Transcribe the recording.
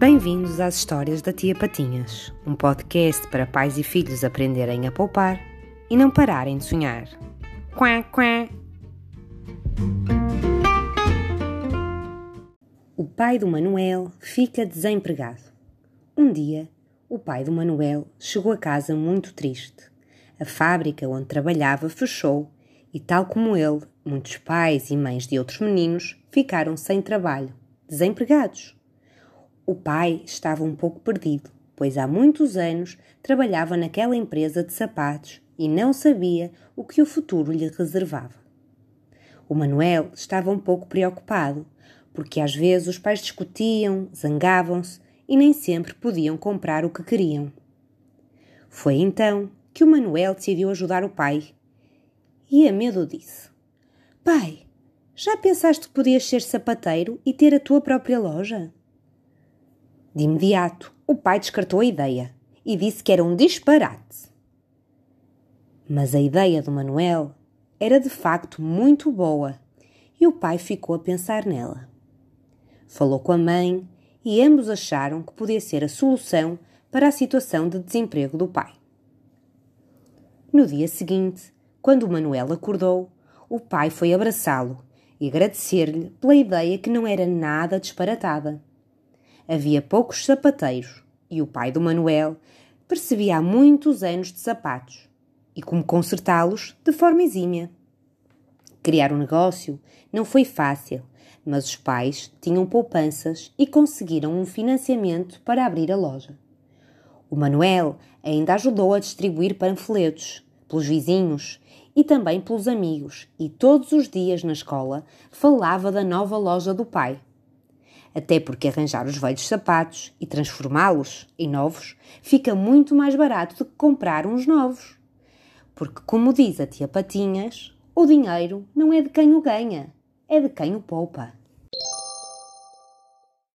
Bem-vindos às histórias da Tia Patinhas, um podcast para pais e filhos aprenderem a poupar e não pararem de sonhar. Quá, quá. O pai do Manuel fica desempregado. Um dia, o pai do Manuel chegou a casa muito triste. A fábrica onde trabalhava fechou e, tal como ele, muitos pais e mães de outros meninos ficaram sem trabalho, desempregados. O pai estava um pouco perdido, pois há muitos anos trabalhava naquela empresa de sapatos e não sabia o que o futuro lhe reservava. O Manuel estava um pouco preocupado, porque às vezes os pais discutiam, zangavam-se e nem sempre podiam comprar o que queriam. Foi então que o Manuel decidiu ajudar o pai. E a medo disse: Pai, já pensaste que podias ser sapateiro e ter a tua própria loja? De imediato, o pai descartou a ideia e disse que era um disparate. Mas a ideia do Manuel era de facto muito boa e o pai ficou a pensar nela. Falou com a mãe e ambos acharam que podia ser a solução para a situação de desemprego do pai. No dia seguinte, quando o Manuel acordou, o pai foi abraçá-lo e agradecer-lhe pela ideia que não era nada disparatada havia poucos sapateiros e o pai do Manuel percebia há muitos anos de sapatos e como consertá-los de forma exímia. Criar um negócio não foi fácil, mas os pais tinham poupanças e conseguiram um financiamento para abrir a loja. O Manuel ainda ajudou a distribuir panfletos pelos vizinhos e também pelos amigos, e todos os dias na escola falava da nova loja do pai até porque arranjar os velhos sapatos e transformá-los em novos fica muito mais barato do que comprar uns novos. Porque, como diz a tia Patinhas, o dinheiro não é de quem o ganha, é de quem o poupa.